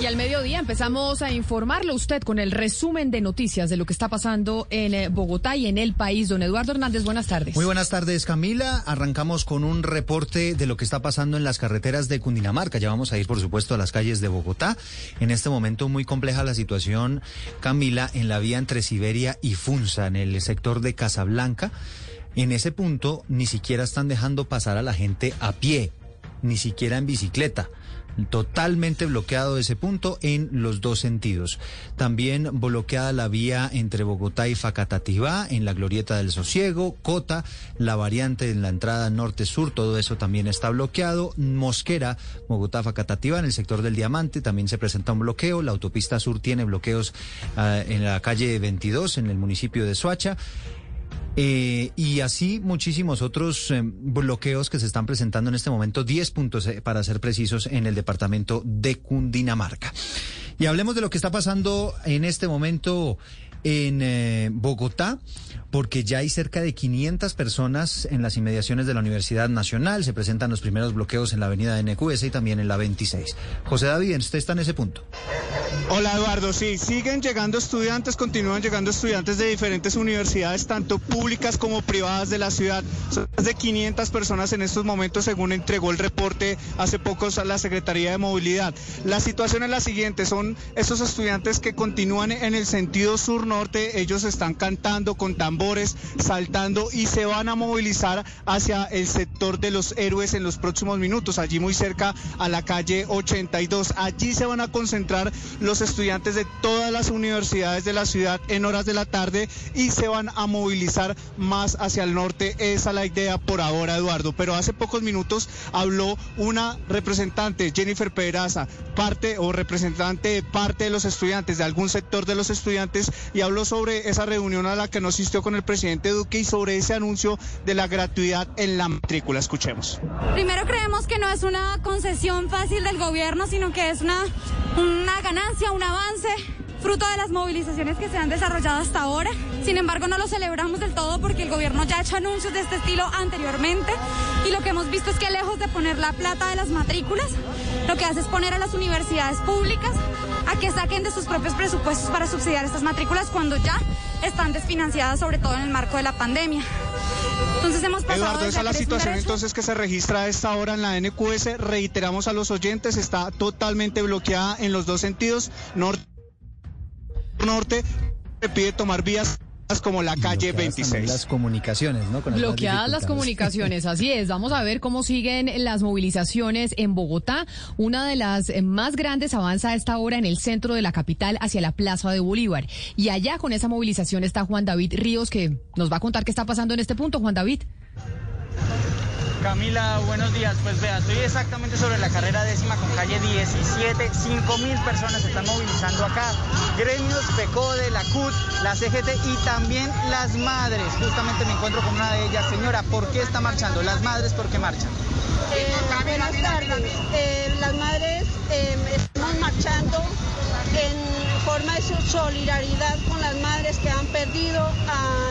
Y al mediodía empezamos a informarle usted con el resumen de noticias de lo que está pasando en eh, Bogotá y en el país. Don Eduardo Hernández, buenas tardes. Muy buenas tardes, Camila. Arrancamos con un reporte de lo que está pasando en las carreteras de Cundinamarca. Ya vamos a ir, por supuesto, a las calles de Bogotá. En este momento muy compleja la situación, Camila, en la vía entre Siberia y Funza, en el sector de Casablanca. En ese punto ni siquiera están dejando pasar a la gente a pie, ni siquiera en bicicleta. Totalmente bloqueado ese punto en los dos sentidos. También bloqueada la vía entre Bogotá y Facatativá, en la Glorieta del Sosiego, Cota, la variante en la entrada norte-sur, todo eso también está bloqueado. Mosquera, Bogotá, Facatativá, en el sector del Diamante también se presenta un bloqueo. La autopista sur tiene bloqueos uh, en la calle 22, en el municipio de Soacha. Eh, y así muchísimos otros eh, bloqueos que se están presentando en este momento, 10 puntos eh, para ser precisos en el departamento de Cundinamarca. Y hablemos de lo que está pasando en este momento en eh, Bogotá, porque ya hay cerca de 500 personas en las inmediaciones de la Universidad Nacional. Se presentan los primeros bloqueos en la avenida NQS y también en la 26. José David, usted está en ese punto. Hola Eduardo, sí, siguen llegando estudiantes, continúan llegando estudiantes de diferentes universidades, tanto públicas como privadas de la ciudad. Son más de 500 personas en estos momentos, según entregó el reporte hace pocos a la Secretaría de Movilidad. La situación es la siguiente, son esos estudiantes que continúan en el sentido sur-norte, ellos están cantando con tambores, saltando y se van a movilizar hacia el sector de los héroes en los próximos minutos, allí muy cerca a la calle 82. Allí se van a concentrar los estudiantes de todas las universidades de la ciudad en horas de la tarde y se van a movilizar más hacia el norte. Esa es la idea por ahora, Eduardo. Pero hace pocos minutos habló una representante, Jennifer Pedraza, parte o representante de parte de los estudiantes, de algún sector de los estudiantes, y habló sobre esa reunión a la que nos asistió con el presidente Duque y sobre ese anuncio de la gratuidad en la matrícula. Escuchemos. Primero creemos que no es una concesión fácil del gobierno, sino que es una, una ganancia, un avance fruto de las movilizaciones que se han desarrollado hasta ahora. Sin embargo, no lo celebramos del todo porque el gobierno ya ha hecho anuncios de este estilo anteriormente y lo que hemos visto es que lejos de poner la plata de las matrículas, lo que hace es poner a las universidades públicas a que saquen de sus propios presupuestos para subsidiar estas matrículas cuando ya están desfinanciadas, sobre todo en el marco de la pandemia. Entonces hemos pasado Eduardo, esa es la situación entonces que se registra a esta hora en la NQS. Reiteramos a los oyentes, está totalmente bloqueada en los dos sentidos, norte norte se pide tomar vías como la calle 26. Las comunicaciones, ¿no? Con Bloqueadas las comunicaciones, así es. Vamos a ver cómo siguen las movilizaciones en Bogotá. Una de las más grandes avanza a esta hora en el centro de la capital hacia la Plaza de Bolívar. Y allá con esa movilización está Juan David Ríos, que nos va a contar qué está pasando en este punto. Juan David. Camila, buenos días. Pues vea, estoy exactamente sobre la carrera décima con calle 17. 5 mil personas se están movilizando acá. Gremios, PECODE, la CUT, la CGT y también las madres. Justamente me encuentro con una de ellas. Señora, ¿por qué está marchando? Las madres, ¿por qué marchan? Eh, buenas tardes. Eh, las madres eh, estamos marchando en forma de solidaridad con las madres que han perdido a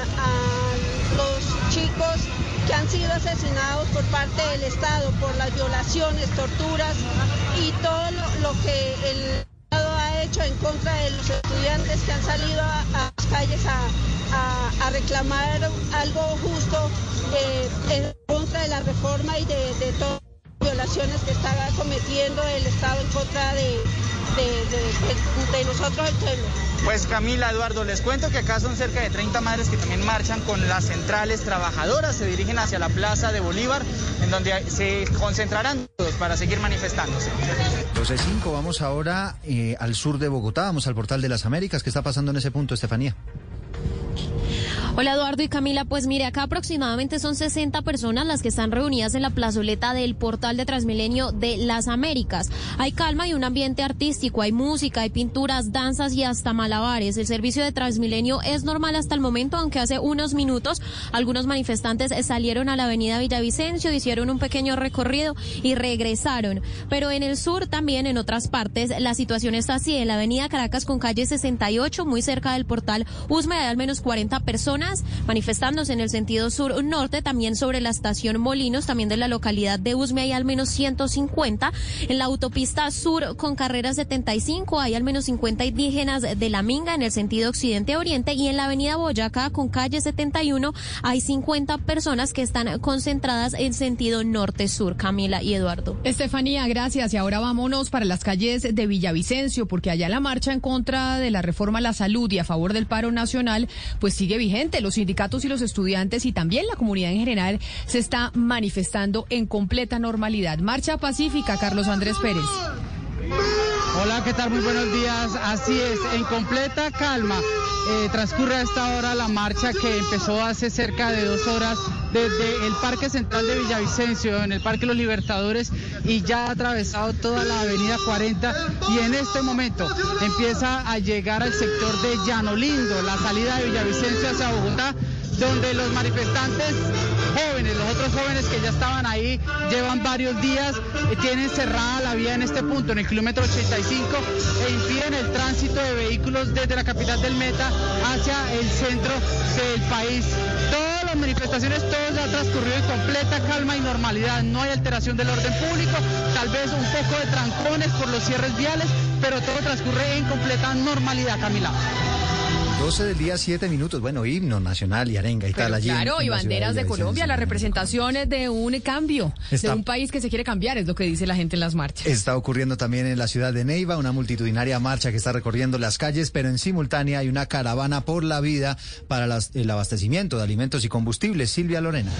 los chicos que han sido asesinados por parte del Estado por las violaciones, torturas y todo lo, que el Estado ha hecho en contra de los estudiantes que han salido a, las calles a, reclamar algo justo eh, en contra de la reforma y de, las violaciones que estaba cometiendo el Estado en contra de, de, de nosotros el pueblo. Pues Camila, Eduardo, les cuento que acá son cerca de 30 madres que también marchan con las centrales trabajadoras, se dirigen hacia la Plaza de Bolívar, en donde se concentrarán todos para seguir manifestándose. 12.5, vamos ahora eh, al sur de Bogotá, vamos al portal de las Américas. ¿Qué está pasando en ese punto, Estefanía? Hola Eduardo y Camila, pues mire, acá aproximadamente son 60 personas las que están reunidas en la plazoleta del portal de Transmilenio de las Américas. Hay calma y un ambiente artístico, hay música, hay pinturas, danzas y hasta malabares. El servicio de Transmilenio es normal hasta el momento, aunque hace unos minutos algunos manifestantes salieron a la avenida Villavicencio, hicieron un pequeño recorrido y regresaron. Pero en el sur también, en otras partes, la situación está así. En la avenida Caracas con calle 68, muy cerca del portal Usme, hay al menos 40 personas manifestándose en el sentido sur-norte, también sobre la estación Molinos, también de la localidad de Usme hay al menos 150. En la autopista sur con carrera 75 hay al menos 50 indígenas de la Minga en el sentido occidente-oriente y en la avenida Boyacá con calle 71 hay 50 personas que están concentradas en sentido norte-sur. Camila y Eduardo. Estefanía, gracias. Y ahora vámonos para las calles de Villavicencio, porque allá la marcha en contra de la reforma a la salud y a favor del paro nacional, pues sigue vigente los sindicatos y los estudiantes y también la comunidad en general se está manifestando en completa normalidad. Marcha pacífica, Carlos Andrés Pérez. Hola, ¿qué tal? Muy buenos días. Así es, en completa calma. Eh, transcurre a esta hora la marcha que empezó hace cerca de dos horas desde el Parque Central de Villavicencio, en el Parque Los Libertadores, y ya ha atravesado toda la Avenida 40 y en este momento empieza a llegar al sector de Llano Lindo, la salida de Villavicencio hacia Bogotá donde los manifestantes jóvenes, los otros jóvenes que ya estaban ahí, llevan varios días, eh, tienen cerrada la vía en este punto, en el kilómetro 85, e impiden el tránsito de vehículos desde la capital del Meta hacia el centro del país. Todas las manifestaciones, todo ya ha transcurrido en completa calma y normalidad. No hay alteración del orden público, tal vez un poco de trancones por los cierres viales, pero todo transcurre en completa normalidad, Camila. 12 del día, 7 minutos. Bueno, himno nacional y arenga y tal allí. Claro, y banderas de, Colombia, la representación es de un cambio, de un país que se quiere cambiar, es lo que dice la gente en las marchas. Está ocurriendo también en la ciudad de Neiva, una multitudinaria marcha que está recorriendo las calles, pero en simultánea hay una caravana por la vida para el abastecimiento de alimentos y combustibles. Silvia Lorena.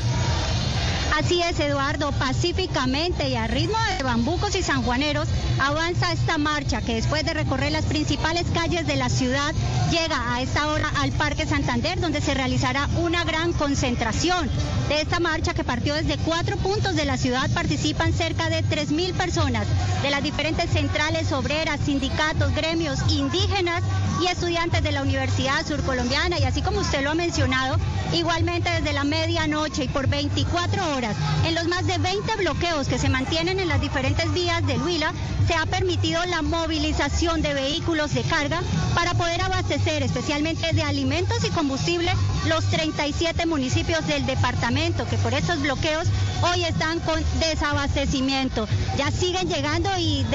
Así es, Eduardo, pacíficamente y a ritmo de bambucos y sanjuaneros avanza esta marcha que después de recorrer las principales calles de la ciudad llega a esta hora al Parque Santander donde se realizará una gran concentración. De esta marcha que partió desde cuatro puntos de la ciudad participan cerca de 3.000 personas de las diferentes centrales obreras, sindicatos, gremios indígenas y estudiantes de la Universidad Surcolombiana y así como usted lo ha mencionado, igualmente desde la medianoche y por 24 horas en los más de 20 bloqueos que se mantienen en las diferentes vías del Huila, se ha permitido la movilización de vehículos de carga para poder abastecer especialmente de alimentos y combustible los 37 municipios del departamento que por estos bloqueos hoy están con desabastecimiento. Ya siguen llegando y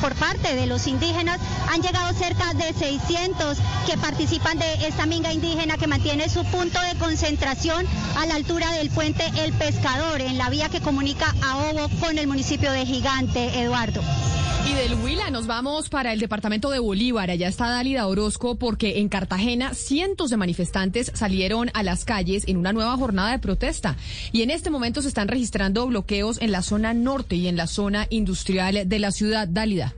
por parte de los indígenas han llegado cerca de 600 que participan de esta minga indígena que mantiene su punto de concentración a la altura del puente El Pescador en la vía que comunica a Obo con el municipio de Gigante, Eduardo. Y del Huila nos vamos para el departamento de Bolívar. Allá está Dálida Orozco porque en Cartagena cientos de manifestantes salieron a las calles en una nueva jornada de protesta. Y en este momento se están registrando bloqueos en la zona norte y en la zona industrial de la ciudad. Dálida.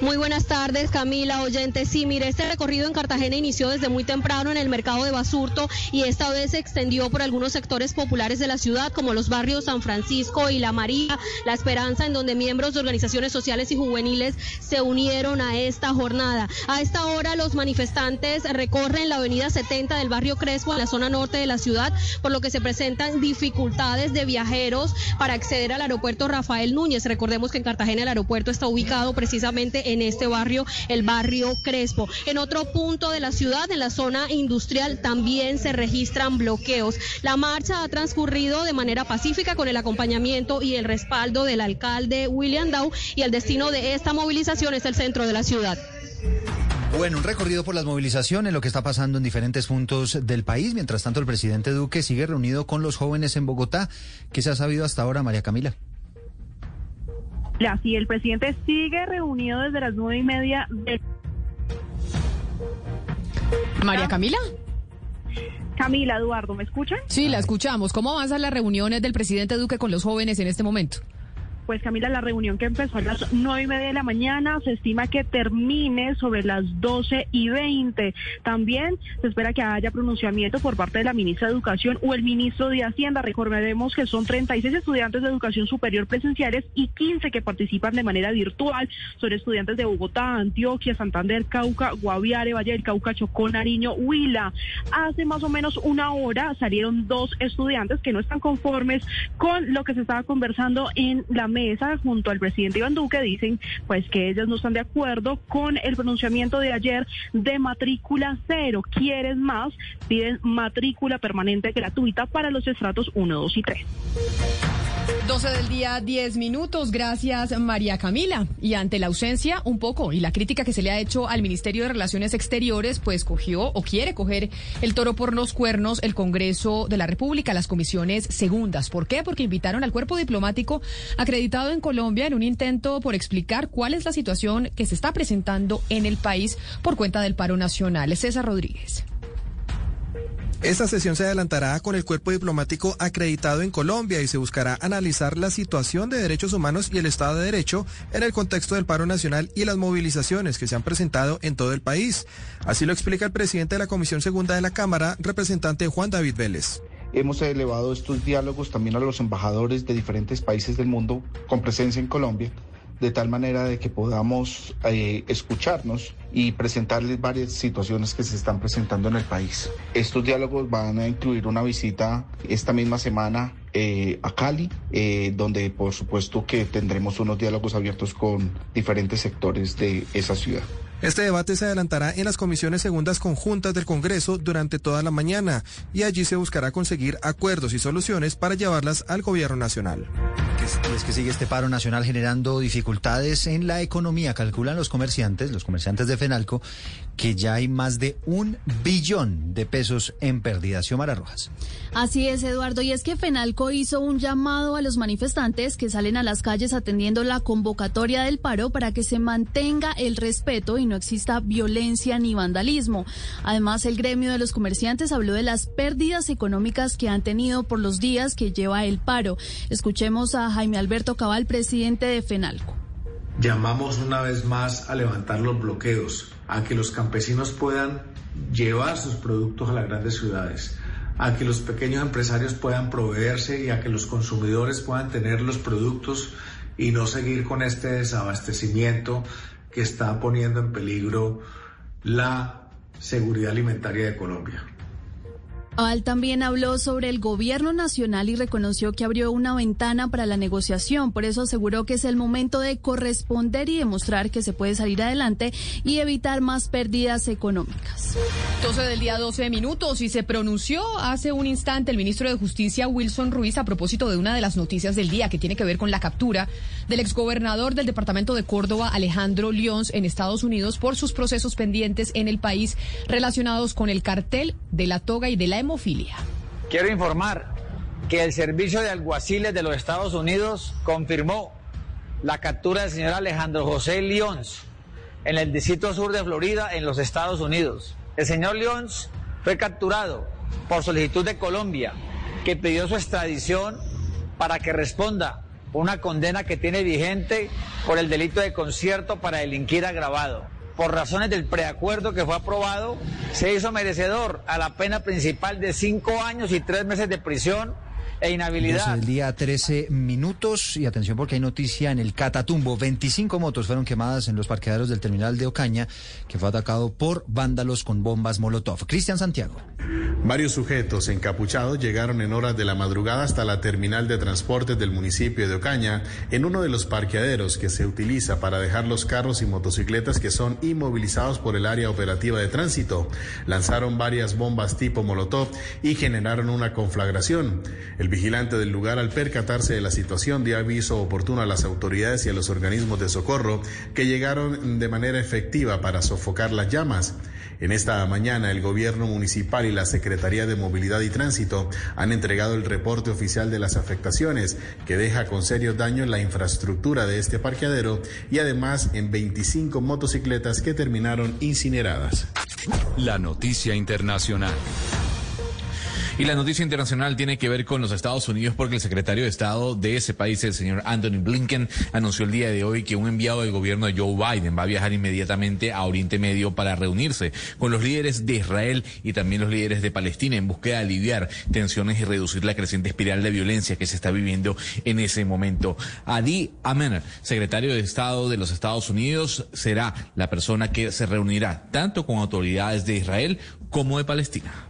Muy buenas tardes, Camila, oyente. Sí, mire, este recorrido en Cartagena inició desde muy temprano en el mercado de Basurto y esta vez se extendió por algunos sectores populares de la ciudad, como los barrios San Francisco y La María, La Esperanza, en donde miembros de organizaciones sociales y juveniles se unieron a esta jornada. A esta hora, los manifestantes recorren la avenida 70 del barrio Crespo, en la zona norte de la ciudad, por lo que se presentan dificultades de viajeros para acceder al aeropuerto Rafael Núñez. Recordemos que en Cartagena el aeropuerto está ubicado precisamente en este barrio, el barrio Crespo. En otro punto de la ciudad, en la zona industrial, también se registran bloqueos. La marcha ha transcurrido de manera pacífica con el acompañamiento y el respaldo del alcalde William Dow y el destino de esta movilización es el centro de la ciudad. Bueno, un recorrido por las movilizaciones, lo que está pasando en diferentes puntos del país. Mientras tanto, el presidente Duque sigue reunido con los jóvenes en Bogotá. ¿Qué se ha sabido hasta ahora, María Camila? Sí, el presidente sigue reunido desde las nueve y media de... María Camila. Camila, Eduardo, ¿me escuchan? Sí, la escuchamos. ¿Cómo avanzan las reuniones del presidente Duque con los jóvenes en este momento? Pues Camila, la reunión que empezó a las nueve y media de la mañana se estima que termine sobre las doce y veinte. También se espera que haya pronunciamiento por parte de la ministra de Educación o el ministro de Hacienda. Recordaremos que son 36 estudiantes de educación superior presenciales y 15 que participan de manera virtual. Son estudiantes de Bogotá, Antioquia, Santander, Cauca, Guaviare, Valle del Cauca, Chocó, Nariño, Huila. Hace más o menos una hora salieron dos estudiantes que no están conformes con lo que se estaba conversando en la mesa junto al presidente Iván Duque. Dicen pues que ellos no están de acuerdo con el pronunciamiento de ayer de matrícula cero. ¿Quieren más? Piden matrícula permanente gratuita para los estratos 1, 2 y 3. 12 del día, 10 minutos. Gracias, María Camila. Y ante la ausencia, un poco, y la crítica que se le ha hecho al Ministerio de Relaciones Exteriores, pues cogió o quiere coger el toro por los cuernos el Congreso de la República, las comisiones segundas. ¿Por qué? Porque invitaron al cuerpo diplomático acreditado en Colombia en un intento por explicar cuál es la situación que se está presentando en el país por cuenta del paro nacional. César Rodríguez. Esta sesión se adelantará con el cuerpo diplomático acreditado en Colombia y se buscará analizar la situación de derechos humanos y el Estado de Derecho en el contexto del paro nacional y las movilizaciones que se han presentado en todo el país. Así lo explica el presidente de la Comisión Segunda de la Cámara, representante Juan David Vélez. Hemos elevado estos diálogos también a los embajadores de diferentes países del mundo con presencia en Colombia de tal manera de que podamos eh, escucharnos y presentarles varias situaciones que se están presentando en el país. Estos diálogos van a incluir una visita esta misma semana eh, a Cali, eh, donde por supuesto que tendremos unos diálogos abiertos con diferentes sectores de esa ciudad. Este debate se adelantará en las comisiones segundas conjuntas del Congreso durante toda la mañana y allí se buscará conseguir acuerdos y soluciones para llevarlas al gobierno nacional. Es que sigue este paro nacional generando dificultades en la economía. Calculan los comerciantes, los comerciantes de Fenalco, que ya hay más de un billón de pesos en pérdida. Xiomara Rojas. Así es, Eduardo. Y es que Fenalco hizo un llamado a los manifestantes que salen a las calles atendiendo la convocatoria del paro para que se mantenga el respeto y no exista violencia ni vandalismo. Además, el gremio de los comerciantes habló de las pérdidas económicas que han tenido por los días que lleva el paro. Escuchemos a Jaime Alberto Cabal, presidente de FENALCO. Llamamos una vez más a levantar los bloqueos, a que los campesinos puedan llevar sus productos a las grandes ciudades, a que los pequeños empresarios puedan proveerse y a que los consumidores puedan tener los productos y no seguir con este desabastecimiento que está poniendo en peligro la seguridad alimentaria de Colombia. Al también habló sobre el gobierno nacional y reconoció que abrió una ventana para la negociación. Por eso aseguró que es el momento de corresponder y demostrar que se puede salir adelante y evitar más pérdidas económicas. 12 del día, 12 minutos. Y se pronunció hace un instante el ministro de Justicia, Wilson Ruiz, a propósito de una de las noticias del día que tiene que ver con la captura del exgobernador del departamento de Córdoba, Alejandro Lyons, en Estados Unidos por sus procesos pendientes en el país relacionados con el cartel de la toga y de la Quiero informar que el Servicio de Alguaciles de los Estados Unidos confirmó la captura del señor Alejandro José Lyons en el Distrito Sur de Florida, en los Estados Unidos. El señor Lyons fue capturado por solicitud de Colombia, que pidió su extradición para que responda una condena que tiene vigente por el delito de concierto para delinquir agravado por razones del preacuerdo que fue aprobado, se hizo merecedor a la pena principal de cinco años y tres meses de prisión e inhabilidad. el día 13 minutos y atención porque hay noticia en el Catatumbo. 25 motos fueron quemadas en los parqueaderos del terminal de Ocaña, que fue atacado por vándalos con bombas Molotov. Cristian Santiago. Varios sujetos encapuchados llegaron en horas de la madrugada hasta la terminal de transportes del municipio de Ocaña, en uno de los parqueaderos que se utiliza para dejar los carros y motocicletas que son inmovilizados por el área operativa de tránsito. Lanzaron varias bombas tipo Molotov y generaron una conflagración. El vigilante del lugar, al percatarse de la situación, dio aviso oportuno a las autoridades y a los organismos de socorro que llegaron de manera efectiva para sofocar las llamas. En esta mañana, el gobierno municipal y la Secretaría de Movilidad y Tránsito han entregado el reporte oficial de las afectaciones, que deja con serios daños la infraestructura de este parqueadero y además en 25 motocicletas que terminaron incineradas. La noticia internacional. Y la noticia internacional tiene que ver con los Estados Unidos porque el secretario de Estado de ese país, el señor Anthony Blinken, anunció el día de hoy que un enviado del gobierno de Joe Biden va a viajar inmediatamente a Oriente Medio para reunirse con los líderes de Israel y también los líderes de Palestina en búsqueda de aliviar tensiones y reducir la creciente espiral de violencia que se está viviendo en ese momento. Adi Amener, secretario de Estado de los Estados Unidos, será la persona que se reunirá tanto con autoridades de Israel como de Palestina.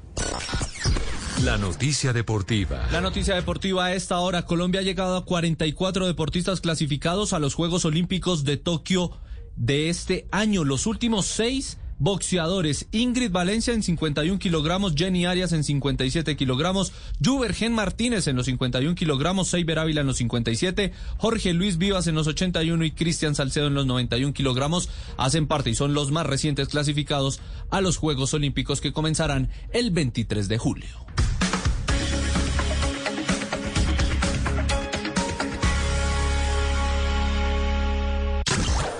La noticia deportiva. La noticia deportiva a esta hora. Colombia ha llegado a 44 deportistas clasificados a los Juegos Olímpicos de Tokio de este año. Los últimos seis boxeadores. Ingrid Valencia en 51 kilogramos, Jenny Arias en 57 kilogramos, Juvergen Martínez en los 51 kilogramos, Seiber Ávila en los 57, Jorge Luis Vivas en los 81 y Cristian Salcedo en los 91 kilogramos hacen parte y son los más recientes clasificados a los Juegos Olímpicos que comenzarán el 23 de julio.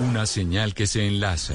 Una señal que se enlaza.